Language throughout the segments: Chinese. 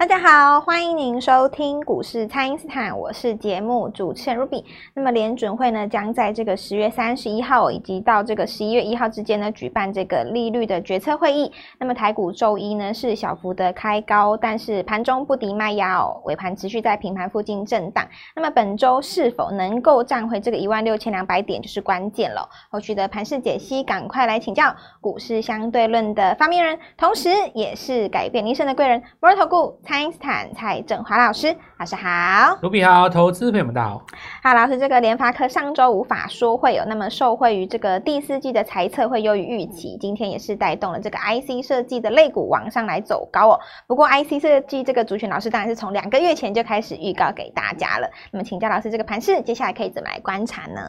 大家好，欢迎您收听股市蔡因斯坦，我是节目主持人 Ruby。那么联准会呢，将在这个十月三十一号以及到这个十一月一号之间呢，举办这个利率的决策会议。那么台股周一呢是小幅的开高，但是盘中不敌卖压哦，尾盘持续在平盘附近震荡。那么本周是否能够站回这个一万六千两百点，就是关键了。后续的盘势解析，赶快来请教股市相对论的发明人，同时也是改变人生的贵人——摩尔投顾。蔡因斯坦蔡正华老师，老师好，卢比好，投资朋友们大家好。好，老师，这个联发科上周无法说会有那么受惠于这个第四季的财测会优于预期，今天也是带动了这个 IC 设计的类股往上来走高哦。不过 IC 设计这个族群，老师当然是从两个月前就开始预告给大家了。那么请教老师，这个盘势接下来可以怎么来观察呢？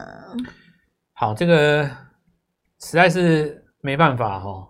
好，这个实在是没办法哈、哦。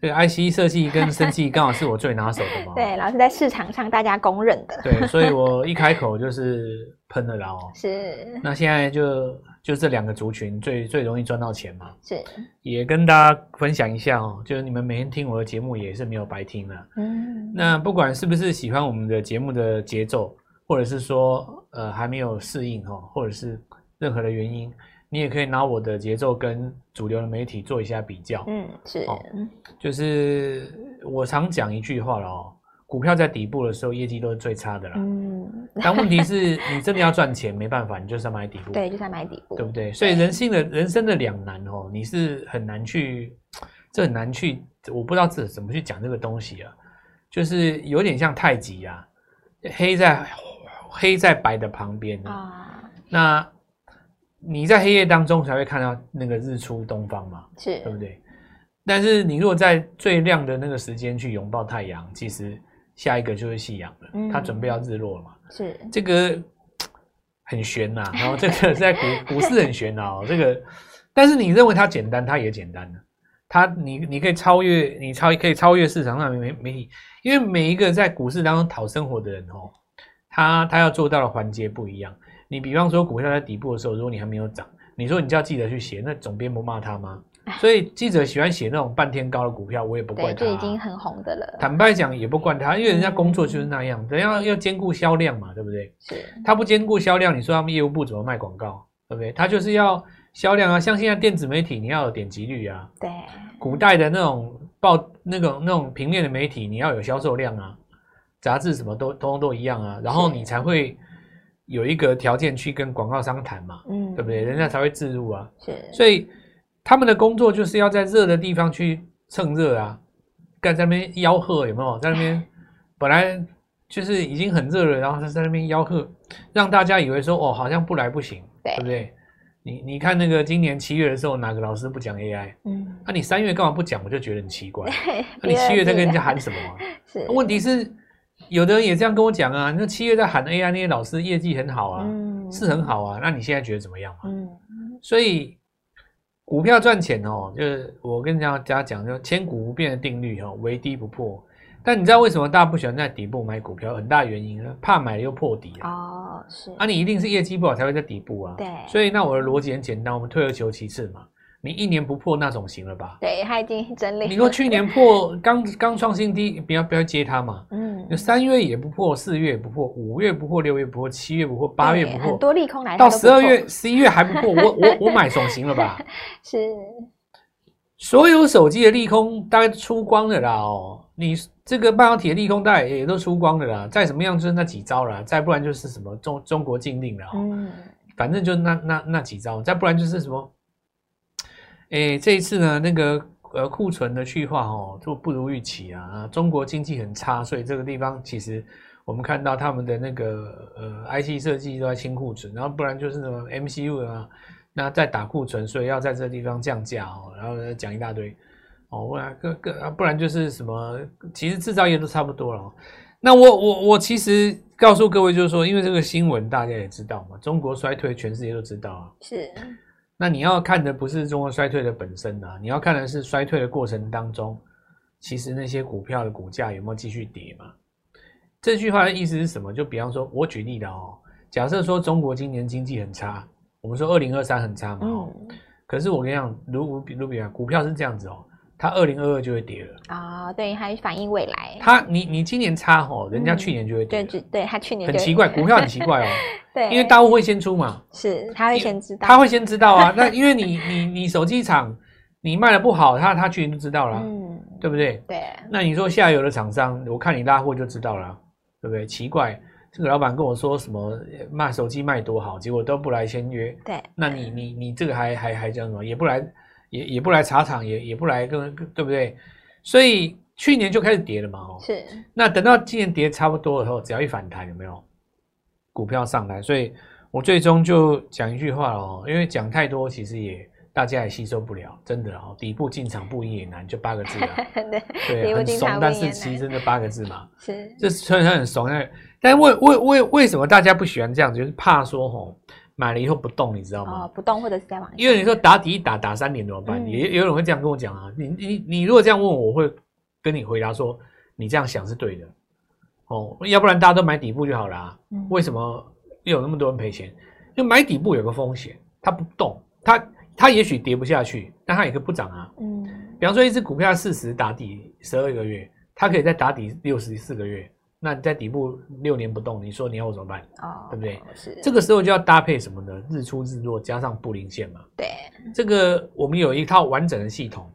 这个 IC 设计跟生技刚好是我最拿手的嘛。对，老师在市场上大家公认的。对，所以我一开口就是喷了啦哦。是。那现在就就这两个族群最最容易赚到钱嘛。是。也跟大家分享一下哦，就是你们每天听我的节目也是没有白听的。嗯。那不管是不是喜欢我们的节目的节奏，或者是说呃还没有适应哈，或者是任何的原因。你也可以拿我的节奏跟主流的媒体做一下比较，嗯，是，哦，就是我常讲一句话了哦，股票在底部的时候业绩都是最差的啦，嗯，但问题是你真的要赚钱，没办法，你就是要买底部，对，就是要买底部，对不对？所以人性的人生的两难哦，你是很难去，这很难去，我不知道这怎么去讲这个东西啊，就是有点像太极啊，黑在黑在白的旁边啊，那。你在黑夜当中才会看到那个日出东方嘛，是对不对？但是你如果在最亮的那个时间去拥抱太阳，其实下一个就是夕阳了，嗯，它准备要日落了嘛。是这个 很悬呐，然后这个在股股市很玄啊，这个，但是你认为它简单，它也简单的，它你你可以超越，你超可以超越市场上媒媒体，因为每一个在股市当中讨生活的人哦，他他要做到的环节不一样。你比方说股票在底部的时候，如果你还没有涨，你说你叫记者去写，那总编不骂他吗？所以记者喜欢写那种半天高的股票，我也不怪他。已经很红的了。坦白讲，也不怪他，因为人家工作就是那样，人家要兼顾销量嘛，对不对？是。他不兼顾销量，你说他们业务部怎么卖广告？对不对？他就是要销量啊，像现在电子媒体，你要有点击率啊。对。古代的那种报，那种那种平面的媒体，你要有销售量啊，杂志什么都通通都一样啊，然后你才会。有一个条件去跟广告商谈嘛，嗯，对不对？人家才会置入啊。是，所以他们的工作就是要在热的地方去蹭热啊，干在那边吆喝有没有？在那边本来就是已经很热了，然后他在那边吆喝，让大家以为说哦，好像不来不行，对，对不对？你你看那个今年七月的时候，哪个老师不讲 AI？嗯，那、啊、你三月干嘛不讲？我就觉得很奇怪。那、啊、你七月在跟人家喊什么啊？是，问题是。有的人也这样跟我讲啊，那七月在喊 AI 那些老师业绩很好啊，嗯、是很好啊。那你现在觉得怎么样嘛？嗯，所以股票赚钱哦，就是我跟大家讲，就千古不变的定律哦，唯低不破。但你知道为什么大家不喜欢在底部买股票？很大原因呢，怕买了又破底啊。哦，是。啊，你一定是业绩不好才会在底部啊。对。所以那我的逻辑很简单，我们退而求其次嘛。你一年不破那种行了吧？对，他已经整理。你说去年破刚 刚创新低，不要不要接它嘛。嗯。就三月也不破，四月也不破，五月不破，六月不破，七月不破，八月不破，很多利空来到十二月、十一月还不破，我 我我买总行了吧？是。所有手机的利空大概出光了啦哦，你这个半导体的利空大概也都出光了啦，再怎么样就是那几招了，再不然就是什么中中国禁令了哦。嗯。反正就那那那几招，再不然就是什么。诶，这一次呢，那个呃库存的去化哦，就不如预期啊。中国经济很差，所以这个地方其实我们看到他们的那个呃 IC 设计都在清库存，然后不然就是什么 MCU 啊，那在打库存，所以要在这个地方降价哦，然后讲一大堆哦，不然各各啊，不然就是什么，其实制造业都差不多了。那我我我其实告诉各位就是说，因为这个新闻大家也知道嘛，中国衰退，全世界都知道啊，是。那你要看的不是中国衰退的本身啊，你要看的是衰退的过程当中，其实那些股票的股价有没有继续跌嘛？这句话的意思是什么？就比方说，我举例的哦，假设说中国今年经济很差，我们说二零二三很差嘛，哦，可是我跟你讲，如比如比啊，股票是这样子哦，它二零二二就会跌了啊、哦。对，还反映未来。它你你今年差吼，人家去年就会跌。嗯、对，对，他去年很奇怪，股票很奇怪哦。对，因为大户会先出嘛，是他会先知道，他会先知道啊。那因为你你你手机厂你卖的不好，他他去年就知道了，嗯，对不对？对。那你说下游的厂商，我看你拉货就知道了，对不对？奇怪。这个老板跟我说什么卖手机卖多好，结果都不来签约。对，那你你你这个还还还叫什么？也不来，也也不来茶厂，也也不来跟，对不对？所以去年就开始跌了嘛，哦，是。那等到今年跌差不多的时候，只要一反弹，有没有股票上来？所以我最终就讲一句话哦，因为讲太多，其实也大家也吸收不了，真的哦。底部进场不赢也难，就八个字啊。对，对，很怂，但是其实真的八个字嘛。是，这虽然很怂，但。但为为为为什么大家不喜欢这样子？就是怕说吼，买了以后不动，你知道吗？哦，不动或者是在往。因为你说打底一打打三年怎么办？嗯、也有人会这样跟我讲啊。你你你如果这样问我，我会跟你回答说，你这样想是对的。哦，要不然大家都买底部就好了啊。嗯、为什么又有那么多人赔钱？就买底部有个风险，它不动，它它也许跌不下去，但它也可以不涨啊。嗯。比方说，一只股票四十打底十二个月，它可以再打底六十四个月。那你在底部六年不动，你说你要我怎么办？哦，对不对？是这个时候就要搭配什么呢？日出日落加上布林线嘛。对，这个我们有一套完整的系统。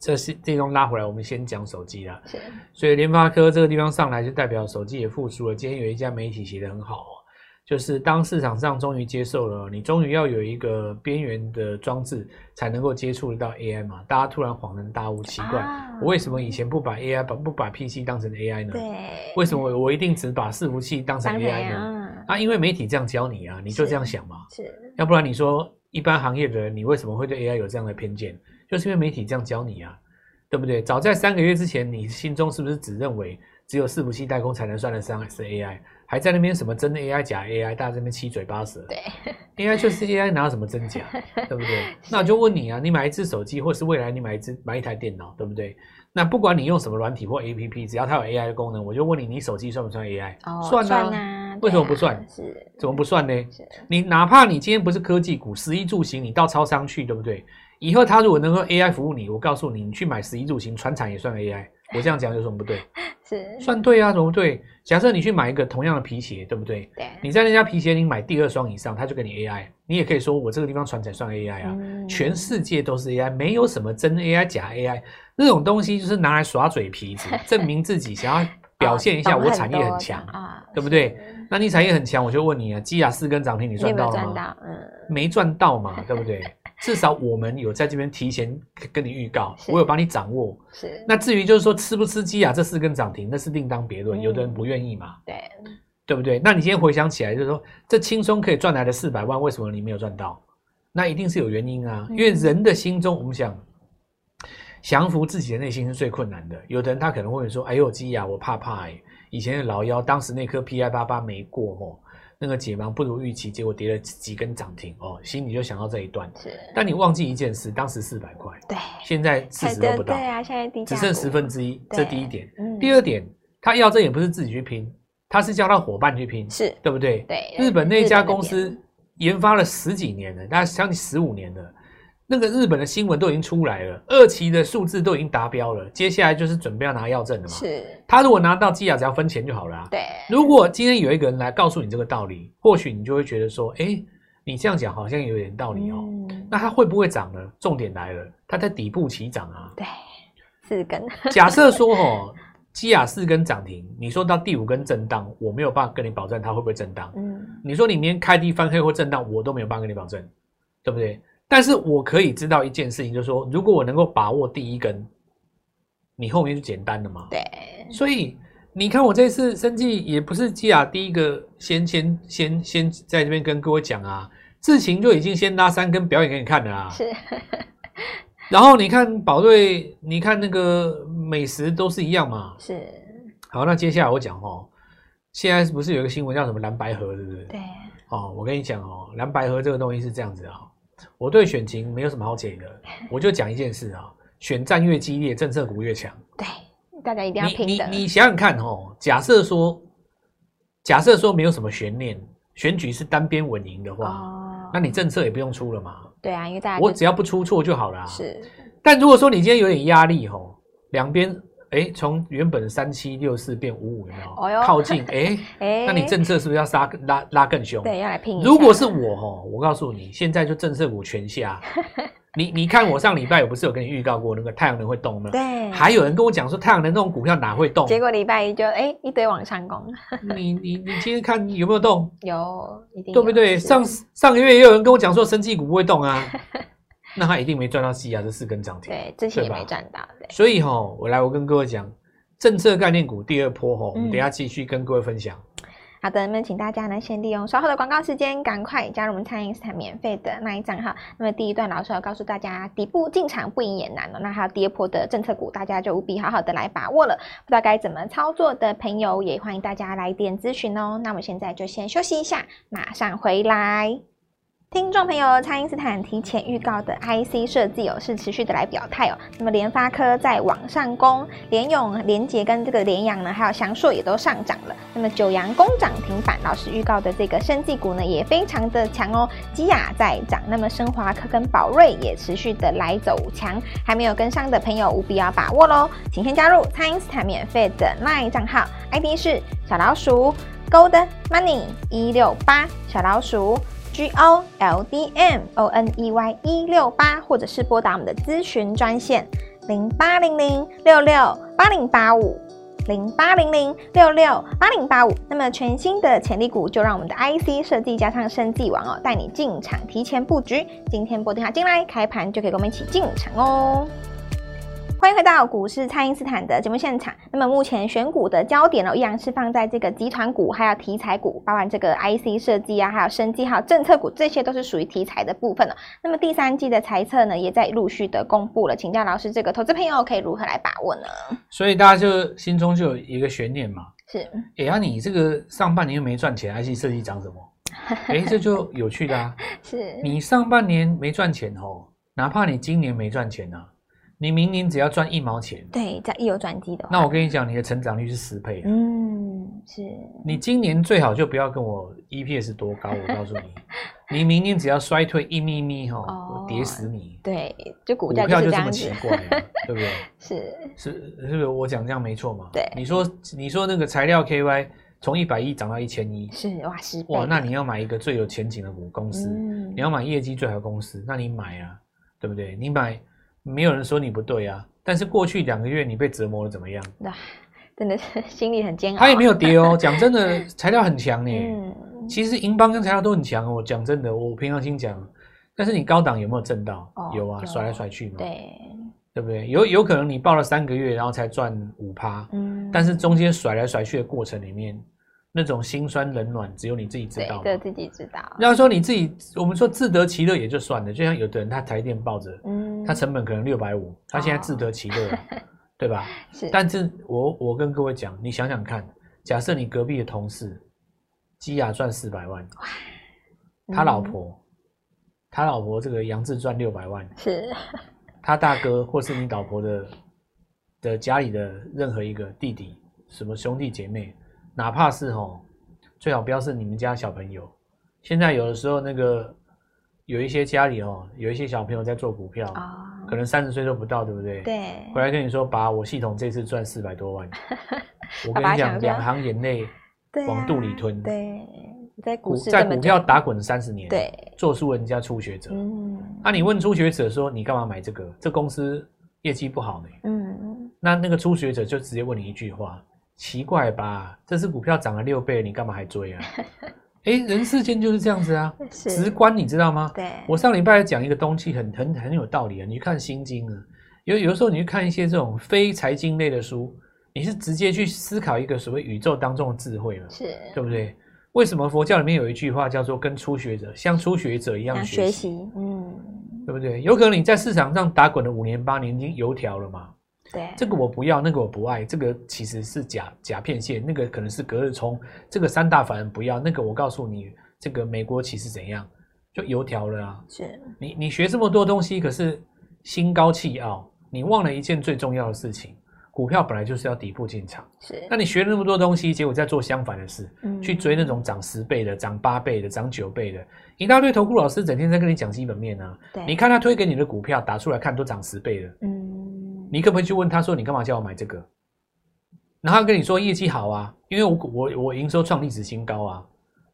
这是这种拉回来，我们先讲手机啦。是，所以联发科这个地方上来，就代表手机也复苏了。今天有一家媒体写的很好。就是当市场上终于接受了，你终于要有一个边缘的装置才能够接触得到 AI 嘛？大家突然恍然大悟，奇怪，啊、我为什么以前不把 AI 把不把 PC 当成 AI 呢？对，为什么我我一定只把伺服器当成 AI 呢？啊，啊，因为媒体这样教你啊，你就这样想嘛。是，要不然你说一般行业的人，你为什么会对 AI 有这样的偏见？就是因为媒体这样教你啊，对不对？早在三个月之前，你心中是不是只认为只有伺服器代工才能算得上是 AI？还在那边什么真 AI 假 AI，大家这边七嘴八舌。对，AI 就是 AI，哪有什么真假，对不对？那我就问你啊，你买一只手机，或是未来你买一只买一台电脑，对不对？那不管你用什么软体或 APP，只要它有 AI 的功能，我就问你，你手机算不算 AI？哦，算啊。为什么不算？是，怎么不算呢？你哪怕你今天不是科技股，食衣住行，你到超商去，对不对？以后它如果能够 AI 服务你，我告诉你，你去买食衣住行，船产也算 AI。我这样讲有什么不对？是算对啊，怎么不对？假设你去买一个同样的皮鞋，对不对？对。你在那家皮鞋你买第二双以上，他就给你 AI。你也可以说我这个地方传才算 AI 啊。嗯、全世界都是 AI，没有什么真 AI 假 AI 那种东西，就是拿来耍嘴皮子，证明自己想要表现一下我产业很强啊，对不对？那你产业很强，我就问你啊，基亚四根涨停，你赚到了吗？嗯，没赚到嘛，对不对？至少我们有在这边提前跟你预告，我有帮你掌握。是。那至于就是说吃不吃鸡啊，这四根涨停那是另当别论。有的人不愿意嘛，对，对不对？那你今天回想起来，就是说这轻松可以赚来的四百万，为什么你没有赚到？那一定是有原因啊。因为人的心中，我们想降服自己的内心是最困难的。有的人他可能会说：“哎呦，鸡啊，我怕怕哎，以前的老妖当时那颗 PI 八八没过哦。”那个解盲不如预期，结果跌了几根涨停哦，心里就想到这一段。是，但你忘记一件事，当时四百块，对，现在四十都不到，对啊，现在低，只剩十分之一，这第一点。嗯，第二点，他要这也不是自己去拼，他是叫他伙伴去拼，是对不对？对，日本那家公司研发了十几年了，大概将近十五年了。那个日本的新闻都已经出来了，二期的数字都已经达标了，接下来就是准备要拿药证了嘛。是，他如果拿到基亚，只要分钱就好了啊。对。如果今天有一个人来告诉你这个道理，或许你就会觉得说，哎，你这样讲好像有点道理哦。嗯。那它会不会涨呢？重点来了，它在底部起涨啊。对，四根。假设说哦，基亚四根涨停，你说到第五根震荡，我没有办法跟你保证它会不会震荡。嗯。你说你明天开低翻黑或震荡，我都没有办法跟你保证，对不对？但是我可以知道一件事情，就是说，如果我能够把握第一根，你后面就简单了嘛。对。所以你看，我这次生计也不是基亚第一个先先先先在这边跟各位讲啊，智勤就已经先拉三根表演给你看了啊。是。然后你看宝瑞，你看那个美食都是一样嘛。是。好，那接下来我讲哦，现在不是有一个新闻叫什么蓝白盒，是不是？对。哦，我跟你讲哦，蓝白盒这个东西是这样子啊。我对选情没有什么好解的，我就讲一件事啊，选战越激烈，政策股越强。对，大家一定要拼的。你你你想想看哦，假设说，假设说没有什么悬念，选举是单边稳赢的话，哦，那你政策也不用出了嘛。对啊，因为大家我只要不出错就好了。是。但如果说你今天有点压力哦，两边哎从原本三七六四变五五，有没有？靠近 哎哎，那你政策是不是要杀拉拉更凶？对，要来拼。如果是我吼，我告诉你，现在就政策股全下。你你看，我上礼拜我不是有跟你预告过那个太阳能会动吗？对，还有人跟我讲说太阳能这种股票哪会动？结果礼拜一就哎一堆往上攻。你你你今天看有没有动？有，一定有对不对？上上个月也有人跟我讲说生技股不会动啊，那他一定没赚到西亚这四根涨停。对，之前也没赚到。对，所以哈，我来我跟各位讲，政策概念股第二波哈，我们等下继续跟各位分享。好的，那么请大家呢先利用稍后的广告时间，赶快加入我们蔡因斯坦免费的那一账号。那么第一段老师要告诉大家，底部进场不赢也难了。那还有第二波的政策股，大家就务必好好的来把握了。不知道该怎么操作的朋友，也欢迎大家来电咨询哦。那我们现在就先休息一下，马上回来。听众朋友，蔡因斯坦提前预告的 IC 设计哦，是持续的来表态哦。那么联发科在往上攻，联勇、联捷跟这个联阳呢，还有祥硕也都上涨了。那么九阳攻涨停板，老师预告的这个生技股呢，也非常的强哦。基亚在涨，那么生华科跟宝瑞也持续的来走强，还没有跟上的朋友务必要把握喽。请先加入蔡因斯坦免费的 LINE 账号，ID 是小老鼠 Gold Money 一六八小老鼠。G O L D M O N E Y 一六八，或者是拨打我们的咨询专线零八零零六六八零八五零八零零六六八零八五。那么全新的潜力股，就让我们的 IC 设计加上生技王哦，带你进场提前布局。今天拨电话进来，开盘就可以跟我们一起进场哦。欢迎回到股市，蔡因斯坦的节目现场。那么目前选股的焦点呢，依然是放在这个集团股，还有题材股，包含这个 IC 设计啊，还有生技，还有政策股，这些都是属于题材的部分了。那么第三季的财测呢，也在陆续的公布了。请教老师，这个投资朋友可以如何来把握呢？所以大家就心中就有一个悬念嘛。是，哎呀，你这个上半年又没赚钱，IC 设计涨什么？哎，这就有趣的啊。是你上半年没赚钱哦，哪怕你今年没赚钱呢、啊？你明年只要赚一毛钱，对，在一有转机的话，那我跟你讲，你的成长率是十倍。嗯，是。你今年最好就不要跟我 EPS 多高，我告诉你，你明年只要衰退一咪咪哈，我跌死你。对，就股股票就这么奇怪，对不对？是是是不是？我讲这样没错嘛？对。你说你说那个材料 KY 从一百亿涨到一千亿，是哇，十倍。哇，那你要买一个最有前景的股公司，你要买业绩最好的公司，那你买啊，对不对？你买。没有人说你不对啊，但是过去两个月你被折磨的怎么样？那真的是心里很煎熬。它也没有跌哦，讲真的，材料很强呢。嗯，其实银邦跟材料都很强哦。我讲真的，我平常心讲，但是你高档有没有挣到？哦，有啊，甩来甩去嘛。对，对不对？有有可能你报了三个月，然后才赚五趴。嗯，但是中间甩来甩去的过程里面。那种心酸冷暖，只有你自己知道。对，自己知道。要说你自己，我们说自得其乐也就算了。就像有的人，他台电抱着，嗯，他成本可能六百五，他现在自得其乐，哦、对吧？是。但是我我跟各位讲，你想想看，假设你隔壁的同事，基亚赚四百万，嗯、他老婆，他老婆这个杨志赚六百万，是。他大哥或是你老婆的的家里的任何一个弟弟，什么兄弟姐妹。哪怕是哦，最好不要是你们家小朋友。现在有的时候，那个有一些家里哦，有一些小朋友在做股票，哦、可能三十岁都不到，对不对？对。回来跟你说，把，我系统这次赚四百多万。我跟你讲，两行眼泪往肚里吞。对，在股在股票打滚三十年，对，做出人家初学者。嗯。那、啊、你问初学者说，你干嘛买这个？这公司业绩不好呢。嗯。那那个初学者就直接问你一句话。奇怪吧？这只股票涨了六倍，你干嘛还追啊？哎，人世间就是这样子啊，直观你知道吗？对，我上礼拜讲一个东西很，很很很有道理啊。你去看《心经》啊，有有的时候你去看一些这种非财经类的书，你是直接去思考一个所谓宇宙当中的智慧嘛？是，对不对？为什么佛教里面有一句话叫做“跟初学者像初学者一样学习”？学习，嗯，对不对？有可能你在市场上打滚了五年八年，已经油条了嘛？对，这个我不要，那个我不爱，这个其实是假假片线，那个可能是隔日冲，这个三大法人不要，那个我告诉你，这个美国其实怎样，就油条了啊！是你你学这么多东西，可是心高气傲，你忘了一件最重要的事情，股票本来就是要底部进场，是。那你学了那么多东西，结果在做相反的事，嗯，去追那种涨十倍的、涨八倍的、涨九倍的，一大堆投顾老师整天在跟你讲基本面啊。对。你看他推给你的股票，打出来看都涨十倍了，嗯。你可不可以去问他说，你干嘛叫我买这个？然后他跟你说业绩好啊，因为我我我营收创历史新高啊，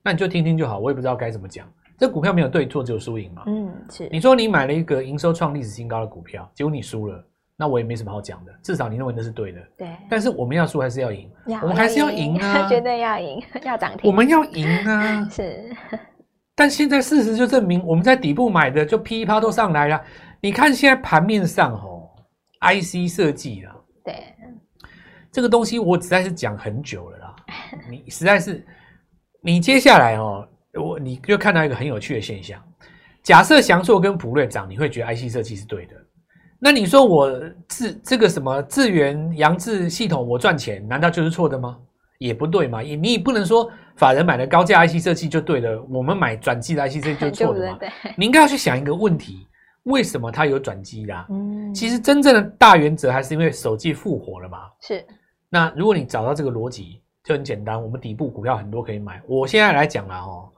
那你就听听就好，我也不知道该怎么讲。这股票没有对错，只有输赢嘛。嗯，是。你说你买了一个营收创历史新高的股票，结果你输了。那我也没什么好讲的，至少你认为那是对的。对。但是我们要输还是要赢？要我们还是要赢啊！绝对要赢，要涨停。我们要赢啊！是。但现在事实就证明，我们在底部买的就噼啪都上来了。你看现在盘面上哦，IC 设计啊，对，这个东西我实在是讲很久了啦。你实在是，你接下来哦，我你就看到一个很有趣的现象。假设翔硕跟普瑞涨，你会觉得 IC 设计是对的。那你说我自这个什么智源扬智系统我赚钱，难道就是错的吗？也不对嘛，也你也不能说法人买的高价 IC 设计就对了，我们买转机的 IC 设计就 错的嘛？你应该要去想一个问题，为什么它有转机啦？嗯，其实真正的大原则还是因为手机复活了嘛。是。那如果你找到这个逻辑，就很简单，我们底部股票很多可以买。我现在来讲啦哦。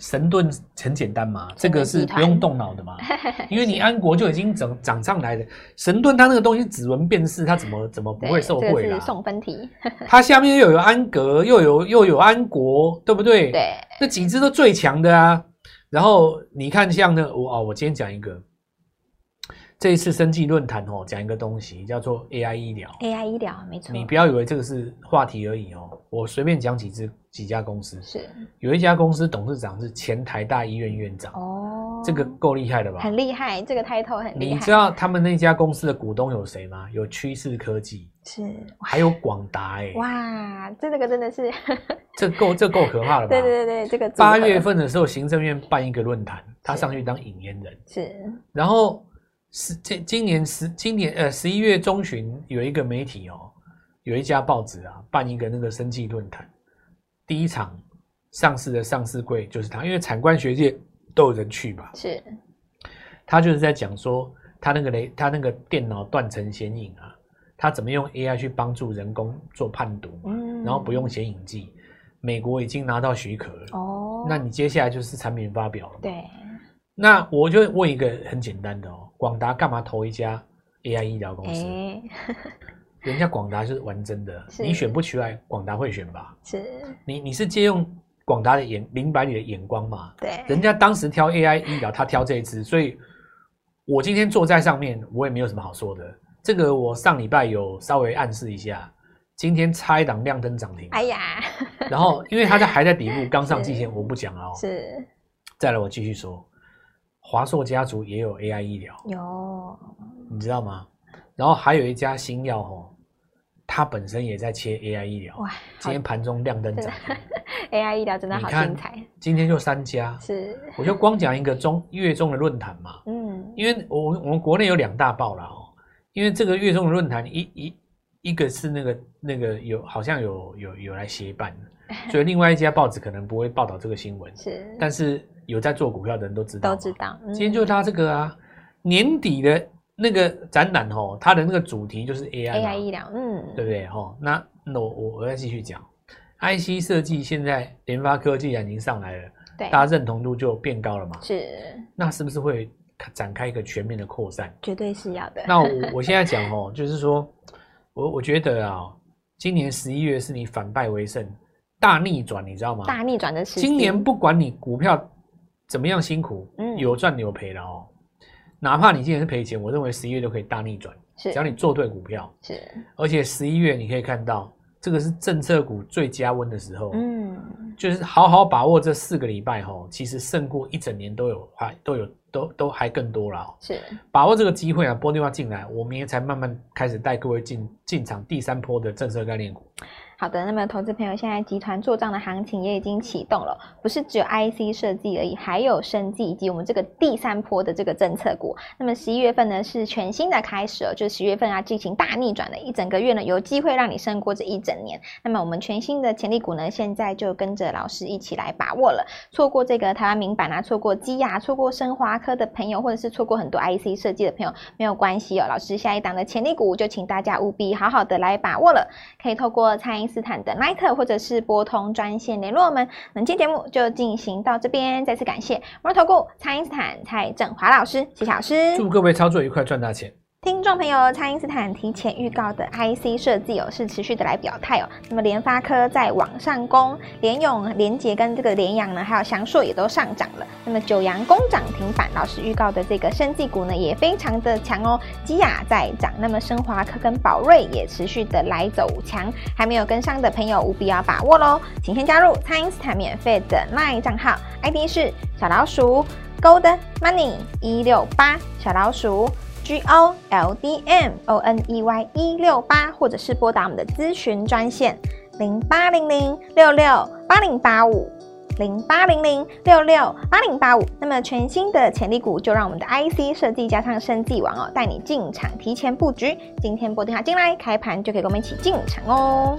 神盾很简单嘛，这个是不用动脑的嘛，因为你安国就已经涨涨上来的。神盾它那个东西指纹辨识，它怎么怎么不会受贿啦？送分题。它下面又有安格，又有又有安国，对不对？对，那几只都最强的啊。然后你看像那我哦，我今天讲一个。这一次生技论坛哦，讲一个东西叫做 AI 医疗。AI 医疗没错。你不要以为这个是话题而已哦，我随便讲几只几家公司。是。有一家公司董事长是前台大医院院长。哦。这个够厉害的吧？很厉害，这个 title 很厉害。你知道他们那家公司的股东有谁吗？有趋势科技。是。还有广达哎。哇，这这个真的是。这够这够可怕了吧？对对对，这个。八月份的时候，行政院办一个论坛，他上去当引言人。是。然后。十今今年十今年呃十一月中旬有一个媒体哦，有一家报纸啊办一个那个生计论坛，第一场上市的上市柜就是他，因为产官学界都有人去吧。是，他就是在讲说他那个雷他那个电脑断层显影啊，他怎么用 AI 去帮助人工做判读，嗯，然后不用显影剂，美国已经拿到许可了哦，那你接下来就是产品发表了，对。那我就问一个很简单的哦，广达干嘛投一家 AI 医疗公司？欸、人家广达就是玩真的，你选不出来，广达会选吧？是，你你是借用广达的眼明白你的眼光嘛？对，人家当时挑 AI 医疗，他挑这一支，所以我今天坐在上面，我也没有什么好说的。这个我上礼拜有稍微暗示一下，今天差一档亮灯涨停。哎呀，然后因为他在还在底部 刚上季线，我不讲了哦。是，再来我继续说。华硕家族也有 AI 医疗，有，你知道吗？然后还有一家新药哦，它本身也在切 AI 医疗。哇，今天盘中亮灯涨，AI 医疗真的好精彩。今天就三家，是，我就光讲一个中月中的论坛嘛，嗯，因为我我们国内有两大报了哦，因为这个月中的论坛一一一个是那个那个有好像有有有来协办，所以另外一家报纸可能不会报道这个新闻，是，但是。有在做股票的人都知道，都知道。今天就是他这个啊，年底的那个展览哦，它的那个主题就是 AI，AI 医疗，嗯，对不对？哈，那那我我我再继续讲，IC 设计现在联发科技已经上来了，对，大家认同度就变高了嘛。是，那是不是会展开一个全面的扩散？绝对是要的。那我 我现在讲哦，就是说我我觉得啊，今年十一月是你反败为胜大逆转，你知道吗？大逆转的时今年不管你股票。怎么样辛苦，嗯，有赚有赔的哦。哪怕你今年是赔钱，我认为十一月都可以大逆转，是，只要你做对股票，是。而且十一月你可以看到，这个是政策股最加温的时候，嗯，就是好好把握这四个礼拜哈，其实胜过一整年都有还都有都都还更多了，是。把握这个机会啊，波电话进来，我明天才慢慢开始带各位进进场第三波的政策概念股。好的，那么投资朋友现在集团做账的行情也已经启动了，不是只有 IC 设计而已，还有生技以及我们这个第三波的这个政策股。那么十一月份呢是全新的开始哦，就十月份要进行大逆转的一整个月呢，有机会让你胜过这一整年。那么我们全新的潜力股呢，现在就跟着老师一起来把握了。错过这个台湾明板啊，错过基亚，错过升华科的朋友，或者是错过很多 IC 设计的朋友，没有关系哦。老师下一档的潜力股，就请大家务必好好的来把握了。可以透过蔡因斯坦的 Line 或者是拨通专线联络我们。本期节目就进行到这边，再次感谢摩尔投顾蔡英斯坦蔡振华老师，谢谢老师，祝各位操作愉快，赚大钱。听众朋友，蔡因斯坦提前预告的 IC 设计哦，是持续的来表态哦。那么联发科在往上攻，联勇、联捷跟这个联阳呢，还有祥硕也都上涨了。那么九阳攻涨停板，老师预告的这个生技股呢，也非常的强哦。基亚在涨，那么升华科跟宝瑞也持续的来走强。还没有跟上的朋友，务必要把握喽！请先加入蔡因斯坦免费的 LINE 账号，ID 是小老鼠 Gold Money 一六八小老鼠。G O L D M O N E Y 一六八，或者是拨打我们的咨询专线零八零零六六八零八五零八零零六六八零八五。那么全新的潜力股，就让我们的 IC 设计加上生技王哦，带你进场提前布局。今天拨电话进来，开盘就可以跟我们一起进场哦。